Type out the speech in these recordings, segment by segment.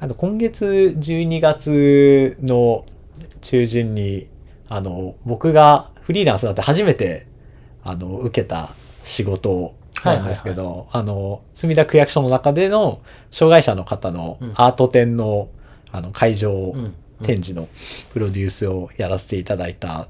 あと今月12月の中旬に、あの、僕がフリーランスになって初めて、あの、受けた仕事なんですけど、あの、墨田区役所の中での障害者の方のうん。アート展の、あの、会場うん。展示のプロデュースをやらせていただいた、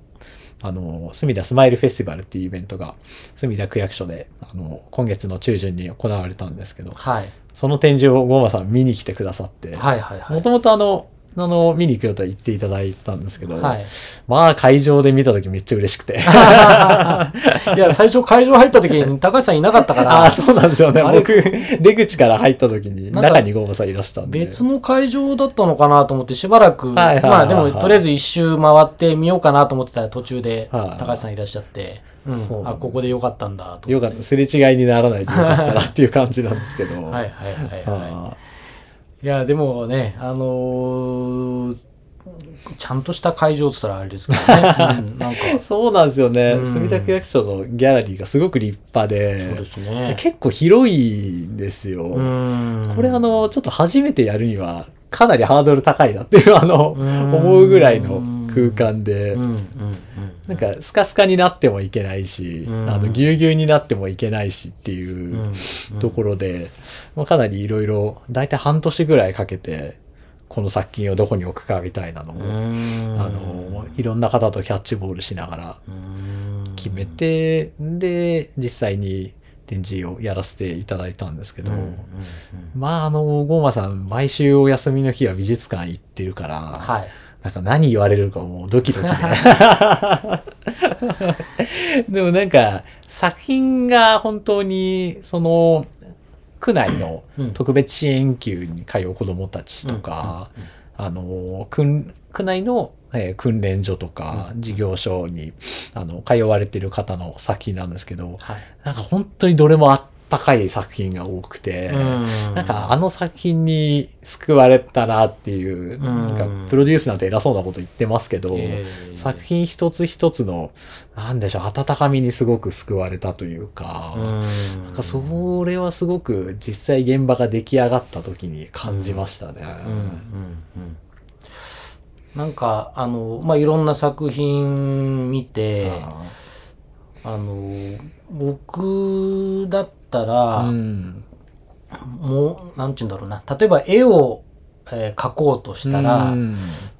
あの、墨田スマイルフェスティバルっていうイベントが、墨田区役所で、あの、今月の中旬に行われたんですけど、はい。その展示をゴーマさん見に来てくださって、はいはいはい。もともとあの、あの、見に行くよとは言っていただいたんですけど、はい。まあ会場で見た時めっちゃ嬉しくて。いや、最初会場入った時に高橋さんいなかったから、あ あ、そうなんですよね。僕、出口から入った時に、中にゴーマさんいらしたんで。別の会場だったのかなと思ってしばらく、まあでもとりあえず一周回ってみようかなと思ってたら途中ではい高橋さんいらっしゃって、うんあ、ここでよかったんだと。よかってた。すれ違いにならないでよかったなっていう感じなんですけど。はいはいはいははいい。いや、でもね、あのーちゃんとした会場って言ったらあれですけどね。うん、なんか、いそうなんですよね。うん墨田区役所のギャラリーがすごく立派そうでで、すね。結構広いんですよ。うんこれあ、の、ちょっと初めてやるには、かなりハードル高いなっていう、あの、うん思うぐらいの空間でなんかスカスカになってもいけないし、うん。あの、ぎゅうぎゅうになってもいけないしっていううん。うん。ところで、まあ、かなりいろいろ、だいたい半年ぐらいかけて、この作品をどこに置くかみたいなのを、うん。あの、いろんな方とキャッチボールしながらうん。決めて、で、実際に展示をやらせていただいたんですけど、うんうんうん。まあ、あの、ゴーマさん、毎週お休みの日は美術館行ってるから、はい。なんか何言われるかもうドキドキで。でもなんか、作品が本当に、その、区内のうん特別支援級に通う子供たちとか、あの、区区内の、えー訓練所とか、事業所に、あの、通われてる方の作品なんですけど、はい。なんか本当にどれもあったかい作品が多くて、うん。なんかあの作品に救われたなっていう、んなんかプロデュースなんて偉そうなこと言ってますけど、えー作品一つ一つの、なんでしょう、温かみにすごく救われたというか、うん。なんかそれはすごく実際現場が出来上がった時に感じましたね。なんか、あの、まあ、いろんな作品見て、ああの、僕だったら、ーうん。もう、なんちゅうんだろうな。例えば絵を、えー描こうとしたら、うん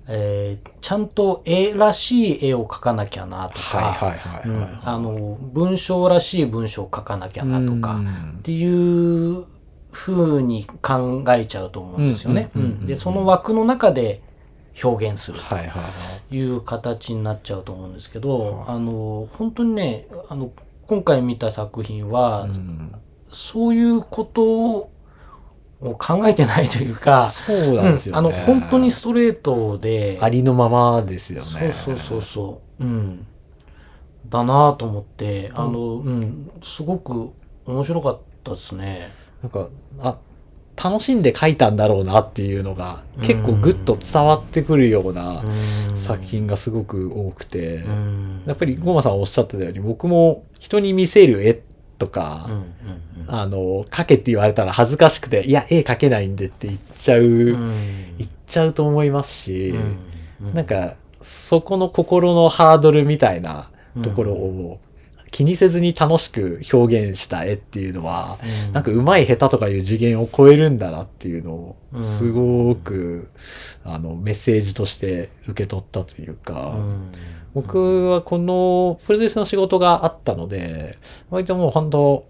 えーちゃんと絵らしい絵を描かなきゃなとか。あの、文章らしい文章を書かなきゃなとか、うんっていう風に考えちゃうと思うんですよね。で、その枠の中で表現する。という形になっちゃうと思うんですけど、あの、本当にね、あの、今回見た作品は、うんそういうことを考えてないというか、そうなんですよね。うんあの、本当にストレートで、ありのままですよね。そうそうそうそう。うん。だなぁと思って、あの、うん、すごく面白かったですね。なんか、あ、楽しんで書いたんだろうなっていうのが結構ぐっと伝わってくるようなうん。作品がすごく多くて、うん。やっぱりゴーマさんおっしゃってたように僕も人に見せる絵とか、あの、描けって言われたら恥ずかしくて、いや、絵描けないんでって言っちゃう、うん。言っちゃうと思いますし、うん。なんか、そこの心のハードルみたいなところを気にせずに楽しく表現した絵っていうのは、うん。なんか上手い下手とかいう次元を超えるんだなっていうのをうん。すごく、あのメッセージとして受け取ったというか、うん。僕はこのプロデュースの仕事があったので割ともう本当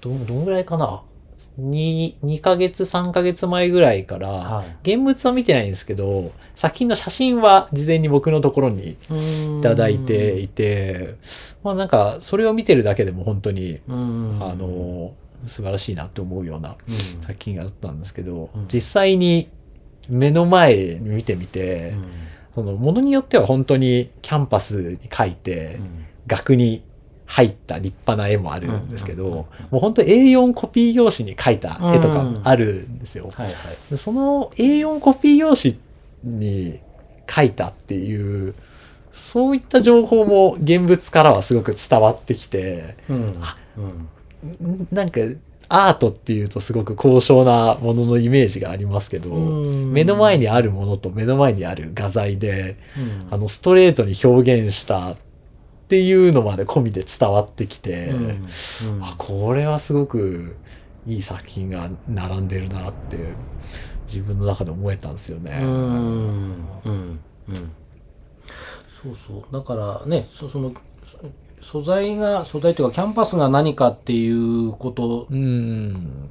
どどんぐらいかな 2, 2ヶ月3ヶ月前ぐらいから、はい。現物は見てないんですけど作品の写真は事前に僕のところにいただいていて、まあなんかそれを見てるだけでも本当にうん。あの、素晴らしいなって思うようなうん。作品があったんですけど、うん。実際に目の前に見てみて、うん。そのものによっては本当にキャンパスに描いて、うん。額に入った立派な絵もあるんですけど、うんもう本当 A4 コピー用紙に描いた絵とかもあるんですよ。はいはい。でその A4 コピー用紙に描いたっていう、そういった情報も現物からはすごく伝わってきて、ううん。んなんか、アートっていうとすごく高尚なもののイメージがありますけど、うん。目の前にあるものと目の前にある画材で、うん。あの、ストレートに表現したっていうのまで込みで伝わってきて、うんうんあ、これはすごくいい作品が並んでるなって自分の中で思えたんですよね。うんうんうんそうそうだからねそそのそ素材が素材というかキャンパスが何かっていうことうん。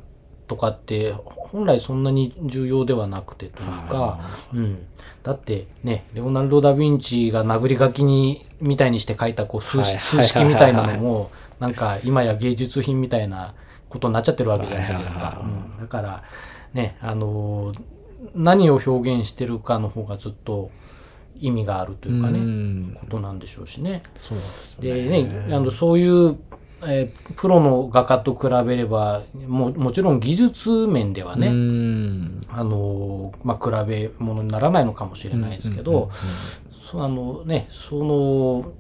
とかって本来そんなに重要ではなくてというか、うん、だってねレオナルド・ダ・ヴィンチが殴り書きにみたいにして書いたこう数式みたいなのもなんか今や芸術品みたいなことになっちゃってるわけじゃないですか。うん。だからねあのー何を表現してるかの方がずっと意味があるというかね、ん。ことなんでしょうしね。そうでね。ね、あのそういう、えープロの画家と比べればももちろん技術面ではね、うん。あのまあ、比べ物にならないのかもしれないですけど、のね、その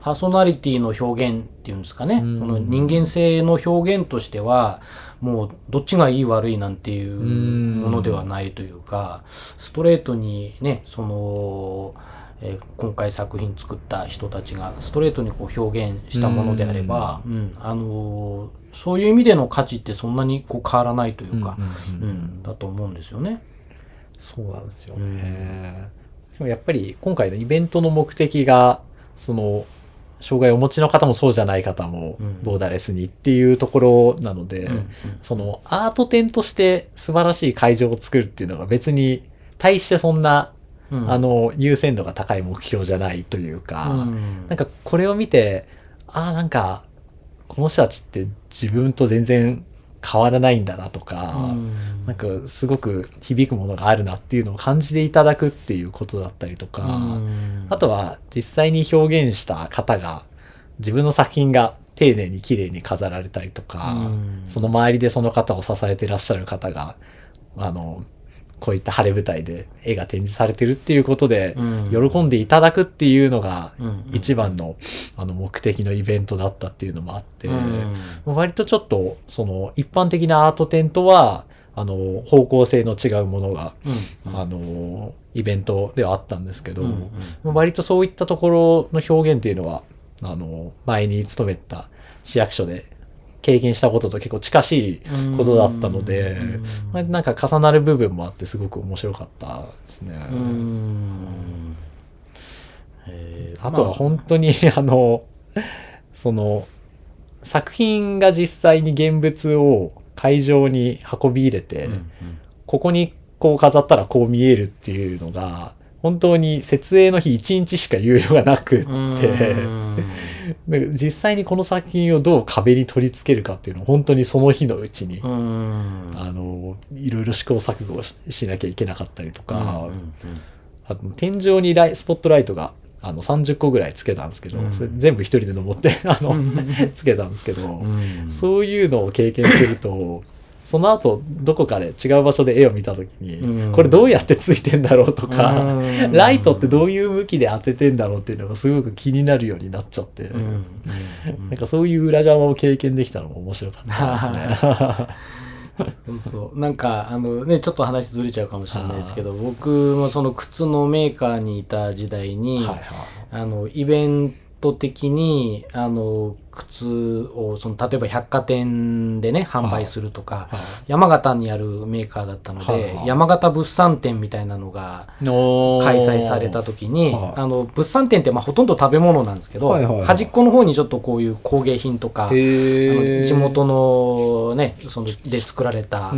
パーソナリティの表現っていうんですかね、うんこの人間性の表現としてはもうどっちがいい悪いなんていうものではないというか、ストレートにねその、えー今回作品作った人たちがストレートにこう表現したものであれば、うんあのそういう意味での価値ってそんなにこう変わらないというか、うんうんうん。うんだと思うんですよね。そうなんですよね。でもやっぱり今回のイベントの目的が、その、障害をお持ちの方もそうじゃない方もうん。ボーダレスにっていうところなので、うんうんそのアート展として素晴らしい会場を作るっていうのが別に対してそんな、うん。あの優先度が高い目標じゃないというか、うん。なんかこれを見て、ああ、なんか、この人たちって自分と全然変わらないんだなとか、うん。なんかすごく響くものがあるなっていうのを感じていただくっていうことだったりとか、うん。あとは実際に表現した方が自分の作品が丁寧に綺麗に飾られたりとか、うん。その周りでその方を支えてらっしゃる方が、あの、こういった晴れ舞台で絵が展示されてるっていうことで、うん。喜んでいただくっていうのがうん。一番のあの目的のイベントだったっていうのもあって、うん。割とちょっとその一般的なアート展とはあの方向性の違うものが、うん。あのイベントではあったんですけど、うん。割とそういったところの表現っていうのはあの前に勤めた市役所で経験したことと結構近しいことだったので、うん。まあなんか重なる部分もあってすごく面白かったですね。あとは本当に、あ。の、その、作品が実際に現物を会場に運び入れて、うん。ここにこう飾ったらこう見えるっていうのが、本当に設営の日1日しか猶予がなくって、実際にこの作品をどう壁に取り付けるかっていうのを本当にその日のうちに、うん。あの、いろいろ試行錯誤をししなきゃいけなかったりとか、うんあと天井にライスポットライトがあの30個ぐらいつけたんですけど、うん。それ全部一人で登ってあの、うん。つけたんですけど、うん。そういうのを経験するとその後どこかで違う場所で絵を見た時に、うん。これどうやってついてんだろうとか、うん。ライトってどういう向きで当ててんだろうっていうのがすごく気になるようになっちゃって、なんかそういう裏側を経験できたのも面白かったですね。そう そう。なんかあのねちょっと話ずれちゃうかもしれないですけど僕もその靴のメーカーにいた時代に、はいはい。あのイベント的にあの靴をその例えば百貨店でね販売するとか、はい。山形にあるメーカーだったので、はいはい。山形物産展みたいなのがの開催された時に、はい。あの物産展ってまあほとんど食べ物なんですけど、はいはいはい。端っこの方にちょっとこういう工芸品とか、の地元のねそので作られた、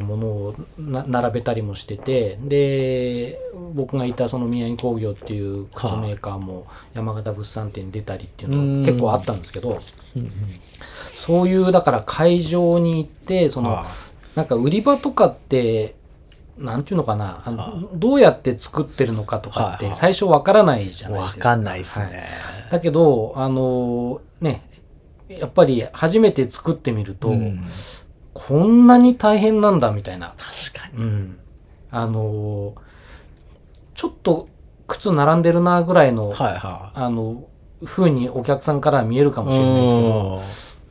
ものをな並べたりもしててで僕がいたその宮城工業っていう靴メーカーも山形物産展に出たりっていうのが結構あったんですけどそういうだから会場に行ってそのあなんか売り場とかってなんていうのかなあのどうやって作ってるのかとかって最初わからないじゃないですか。わかんないですはいね。だけどあのねやっぱり初めて作ってみると、うんこんなに大変なんだみたいな。確かに。うん。あのーちょっと靴並んでるなぐらいの、はいはあの、風にお客さんからは見えるかい。もしれないですけど、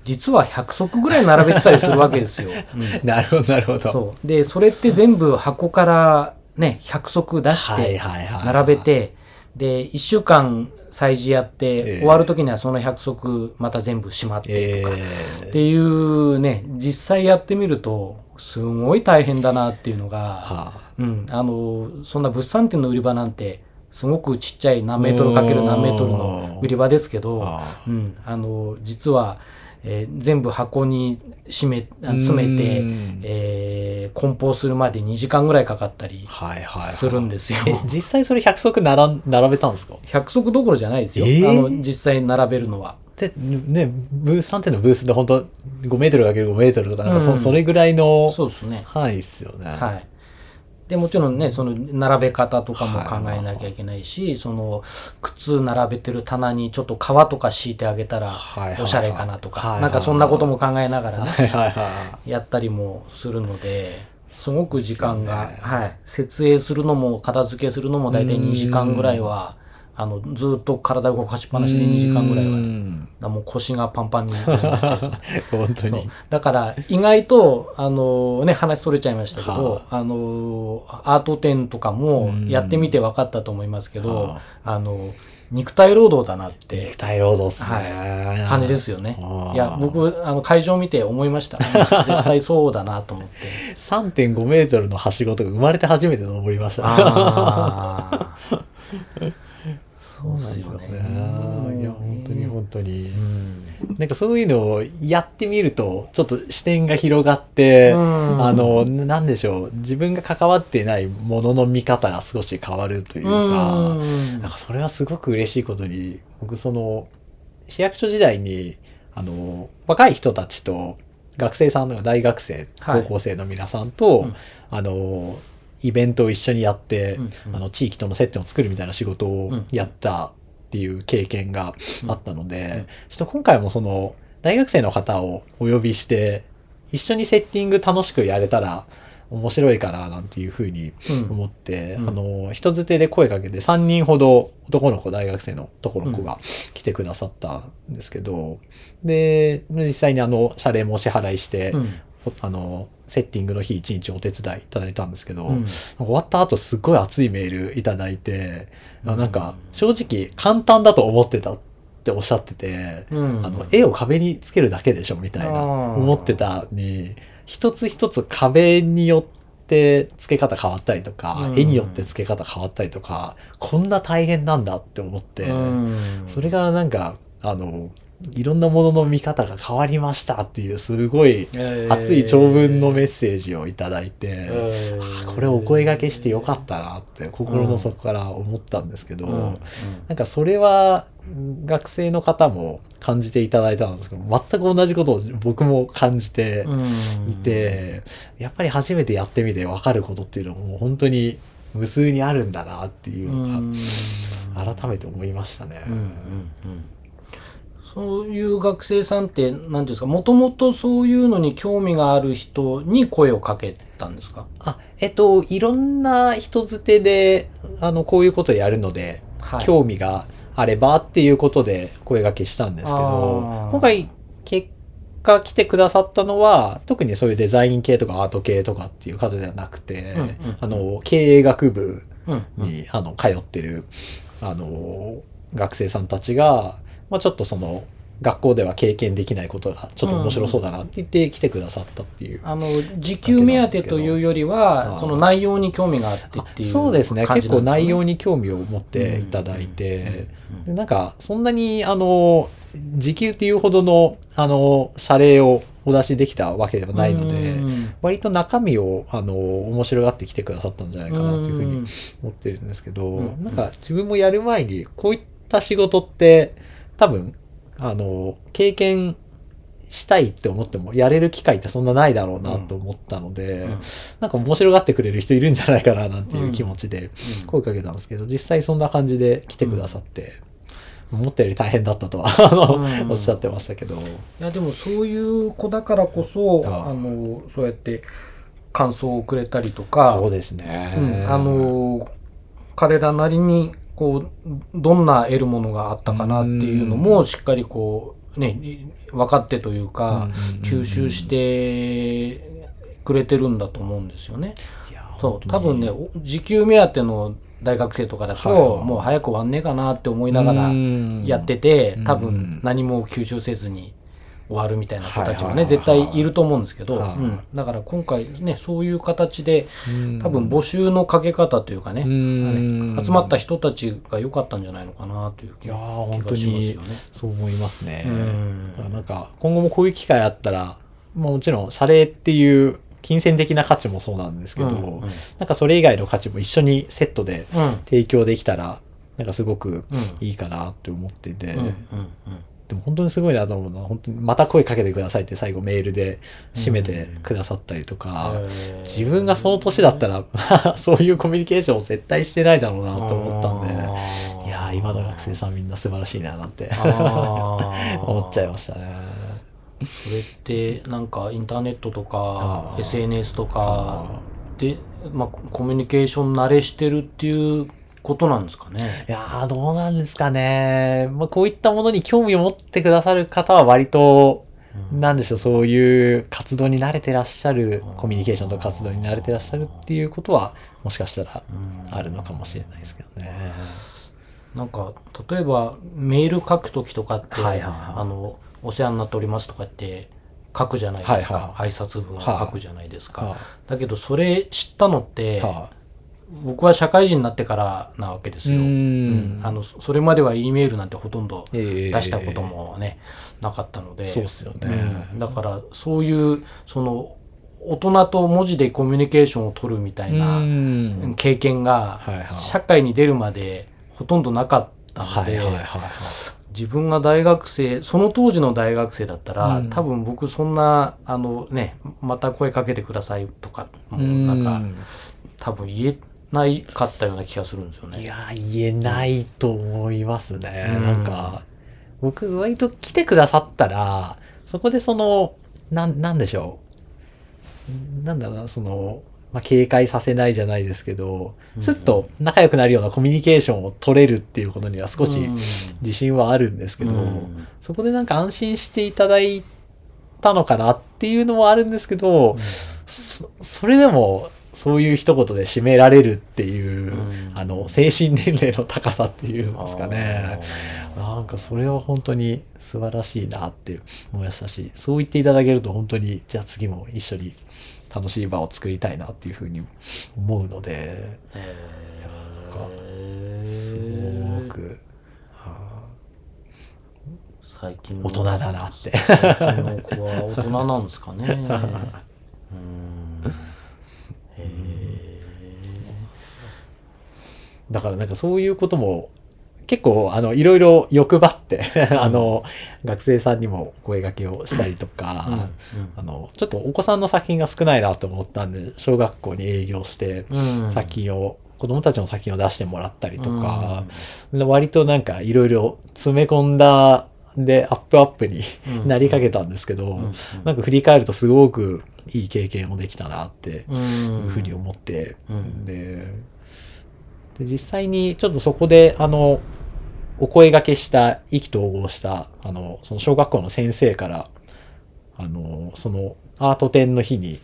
実は100足ぐらい並べてたりするわけですよ。う んなるほど、なるほど。そう。で、それって全部箱からね、100足出しはいて。並べて、で、1週間催事やって、ええ終わる時にはその100足また全部閉まってとか、えっていうね、実際やってみると、すごい大変だなっていうのが、はうん、あの、そんな物産展の売り場なんて、すごくちっちゃい何メートルかける何メートルの売り場ですけあ。ど、はうん、あの、実は、えー全部箱に締め、詰めて、うんえー梱包するまで2時間ぐらいかかったりはいはいはい。するんですよ。え、実際それ100足並ん並べたんですか？100足どころじゃないですよ。えーあの、実際並べるのは。で、ね、ブース3点のブースで本当5メートルかける5メートルとか、なんかそ,、うんそれぐらいのそうですね。範囲っすよね。はい。で、もちろんね、その並べ方とかも考えなきゃいけないし、その靴並べてる棚にちょっと革とか敷いてあげたらはいはいはい。おしゃれかなとか、はいはいなんかそんなことも考えながらね、はいはいはやったりもするので、すごく時間が、ね。はい。設営するのも片付けするのも大体2時間ぐらいは、あの、ずっと体動かしっぱなしで2時間ぐらいは、だもう腰がパンパンになっちゃいそう。本当に。だから意外とあのね話それちゃいましたけど、はあのアート展とかもうんやってみて分かったと思いますけど、はあの肉体労働だなって肉体労働っすね。は感じですよねいや僕あの会場見て思いました。絶対そうだなと思って。3.5メートルのはしごとか生まれて初めて登りました。あー そうですよね。いや、本当に本当に。う。ん。なんかそういうのをやってみると、ちょっと視点が広がって、うん。あの、なんでしょう、自分が関わっていないものの見方が少し変わるというか、うん。なんかそれはすごく嬉しいことに、僕その、市役所時代に、あの、若い人たちと、学生さんの大学生、はい。高校生の皆さんと、うん。あの、イベントを一緒にやって、うんうん。あの、地域との接点を作るみたいな仕事をうん。やったっていう経験があったので、ちょっと今回もその、大学生の方をお呼びして、一緒にセッティング楽しくやれたら面白いかななんていうふうにうん。思って、うん。あの、人づてで声かけて3人ほど男の子、大学生の男の子が来てくださったんですけど、で、実際にあの、謝礼もお支払いして、うんあの、セッティングの日一日お手伝いいただいたんですけど、うん。終わった後すっごい熱いメールいただいて、あうん。なんか正直簡単だと思ってたっておっしゃってて、うん。あの絵を壁につけるだけでしょみたいな思ってたに、一つ一つ壁によって付け方変わったりとか、うん。絵によって付け方変わったりとか、こんな大変なんだって思って、うん。それがなんか、あの、いろんなものの見方が変わりましたっていうすごいえー。熱い長文のメッセージをいただいて、えー。これお声掛けしてよかったなって心の底から思ったんですけど、うんなんかそれは学生の方も感じていただいたんですけど、全く同じことを僕も感じてうん。いて、やっぱり初めてやってみて分かることっていうのも本当に無数にあるんだなっていううのん。が改めて思いましたね。うんうんうんそういう学生さんって何ていうんですかもともとそういうのに興味がある人に声をかけたんですか？あ、えっと、いろんな人づてで、あの、こういうことやるので、はい。興味があればっていうことで声掛けしたんですけど今回結果来てくださったのは、特にそういうデザイン系とかアート系とかっていう方ではなくて、うんうんあの、経営学部うんうん。に、あの、通ってる、あの、学生さんたちが、まあちょっとその、学校では経験できないことがちょっと面白そうだなって言って来てくださったっていう。あの時給目当てというよりはその内容に興味があってあっていうそうですね。結構内容に興味を持っていただいて、うん。でなんか、そんなに、あの、時給っていうほどの、あの、謝礼をお出しできたわけではないので、うん。割と中身を、あの、面白がってきてくださったんじゃないかなというふうにうん。思ってるんですけど、うん。なんか自分もやる前に、こういった仕事って、多分、あの、経験したいって思っても、やれる機会ってそんなないだろうなと思ったので、うん。なんか面白がってくれる人いるんじゃないかななんていう気持ちで声かけたんですけど、実際そんな感じで来てくださって、思ったより大変だったとは、おっしゃってましたけど、いやでもそういう子だからこそあのそうやって感想をくれたりとかそうですね。うん。あの彼らなりにこうどんな得るものがあったかなっていうのもしっかりこうね、分かってというか、吸収してくれてるんだと思うんですよね。そう、多分ね、お時給目当ての大学生とかだと、もう早く終わんねえかなって思いながらやってて、多分何も吸収せずに終わるみたいな子たちはね、絶対いると思うんですけど、はい。うん、だから今回ね、そういう形で、うん。多分募集のかけ方というかね、うん。集まった人たちが良かったんじゃないのかなという気いやーが本当しますによね。そう思いますね。うん。だからなんか今後もこういう機会あったら、まあ、もちろん謝礼っていう金銭的な価値もそうなんですけど、うんうん。なんかそれ以外の価値も一緒にセットでうん。提供できたら、なんかすごくうん。いいかなって思っていて、うんうんでも本当にすごいなと思うのは、本当にまた声かけてくださいって最後メールで締めてくださったりとか、うん自分がその年だったら、そういうコミュニケーションを絶対してないだろうなと思ったんで、いやー今の学生さんみんな素晴らしいななんて 思っちゃいましたね。それってなんかインターネットとか SNS とかで、まあ、コミュニケーション慣れしてるっていうことなんですかね。い。やー、どうなんですかね。まあ、こういったものに興味を持ってくださる方は割と、うん。なんでしょう、そういう活動に慣れてらっしゃる、コミュニケーションと活動に慣れてらっしゃるっていうことは、もしかしたらうん。あるのかもしれないですけどね。なんか例えばメール書くときとかって、はいはいはい。あのお世話になっておりますとかって書くじゃないですか、はい挨拶文を書くじゃないですか、はだけどそれ知ったのって、あはあ僕は社会人になってからなわけですよ。うーん。うん。あのそれまでは E メールなんてほとんどええ。出したこともね、なかったので。そうっすよね。うん。だからそういうその大人と文字でコミュニケーションを取るみたいなうん。経験が社会に出るまでほとんどなかったのではいはいはいはい。自分が大学生その当時の大学生だったら、うん。多分僕そんなあのねまた声かけてくださいとかもなんか多分言えないかったような気がするんですよね。いやー、言えないと思いますね。うんなんか、僕割と来てくださったら、そこでその、なん、なんでしょう。なんだろうな、その、まあ、警戒させないじゃないですけど、すっと仲良くなるようなコミュニケーションを取れるっていうことには少しうん自信はあるんですけど、うんそこでなんか安心していただいたのかなっていうのもあるんですけど、そそれでもそういう一言で締められるっていう、うん。あの精神年齢の高さっていうんですかね。なんかそれは本当に素晴らしいなって思いましたしそう言っていただけると本当にじゃあ次も一緒に楽しい場を作りたいなっていうふうに思うのでへー。すごくは最近の大人だなって。最近の子は大人なんですかね。うんへだからなんかそういうことも結構あのいろいろ欲張って あの学生さんにも声掛けをしたりとか、ーうん。あのちょっとお子さんの作品が少ないなと思ったんで小学校に営業してうん。作品を、子供たちの作品を出してもらったりとか、割となんかいろいろ詰め込んだでアップアップにうん。なりかけたんですけど、ん。なんか振り返るとすごくいい経験をできたなってうん。いうふうに思って、うん。でで実際にちょっとそこであのお声掛けした意気投合したあのその小学校の先生からあのそのアート展の日に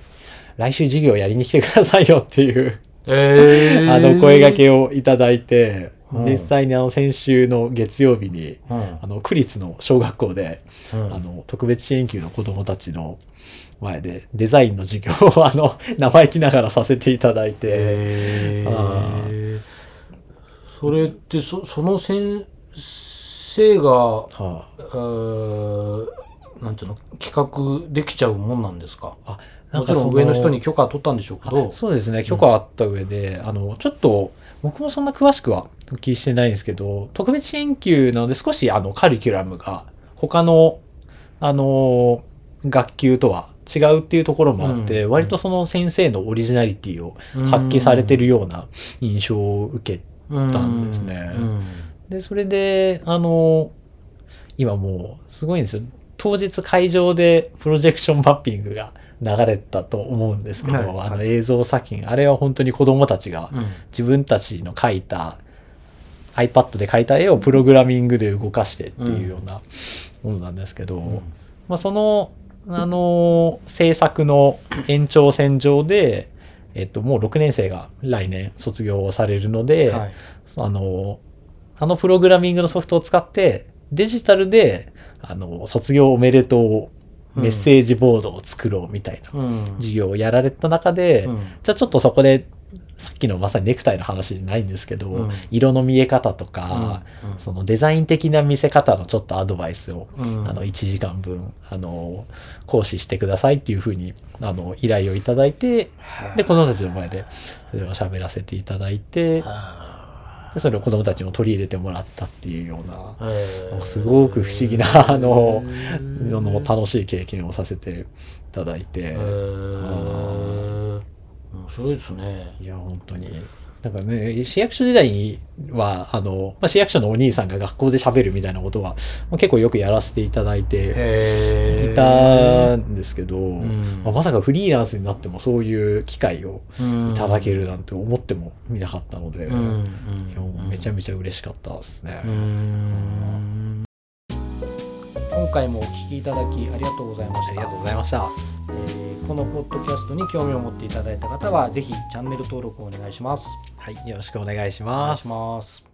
来週授業やりに来てくださいよっていうえー。あの声掛けをいただいて、うん。実際にあの先週の月曜日にうん。あの区立の小学校でうん。あの、特別支援級の子供たちの前で、デザインの授業を、あの、生意気ながらさせていただいて、それってそその先生がはえーなんていうの企画できちゃうもんなんですか？あ、あもちろん上の人に許可は取ったんでしょうけど。あそうですね、許可あった上で、あの、ちょっと、僕もそんな詳しくはお聞きしてないんですけど、特別支援級なので少しあの、カリキュラムが他の、あの、学級とは違うっていうところもあって、うん割とその先生のオリジナリティを発揮されてるような印象を受けたんですね。うん。で、それで、あの、今もう、すごいんですよ。当日会場でプロジェクションマッピングが流れたと思うんですけど、はい。はいあの映像作品、あれは本当に子供たちがうん。自分たちの描いた、iPad で描いた絵をプログラミングで動かしてっていうようなものなんですけど、まあ、その、あの制作の延長線上で、えっと、もう6年生が来年卒業されるので、はい。あの、あのプログラミングのソフトを使って、デジタルで、あの、卒業おめでとうメッセージボードを作ろうみたいなうん。授業をやられた中で、うん。じゃあちょっとそこで、さっきのまさにネクタイの話じゃないんですけど、うん。色の見え方とか、うん。うん。そのデザイン的な見せ方のちょっとアドバイスを、うん。あの、1時間分、あの、講師してくださいっていうふうに、あの、依頼をいただいて、で、子供たちの前でそれを喋らせていただいて、はでそれを子供たちにも取り入れてもらったっていうような、いへー。すごく不思議な、あの、の楽しい経験をさせていただいて、面白いですね。いや、本当に。なんかね、市役所時代には、あの、まあ、市役所のお兄さんが学校で喋るみたいなことは、まあ結構よくやらせていただいていたんですけど、んまあまさかフリーランスになってもそういう機会をうんいただけるなんて思ってもみなかったので、うんめちゃめちゃ嬉しかったですね。うん今回もお聞きいただきありがとうございました。ございました。えーこのポッドキャストに興味を持っていただいた方は、ぜひチャンネル登録をお願いします。はい、よろしくお願いしお願いします。ます。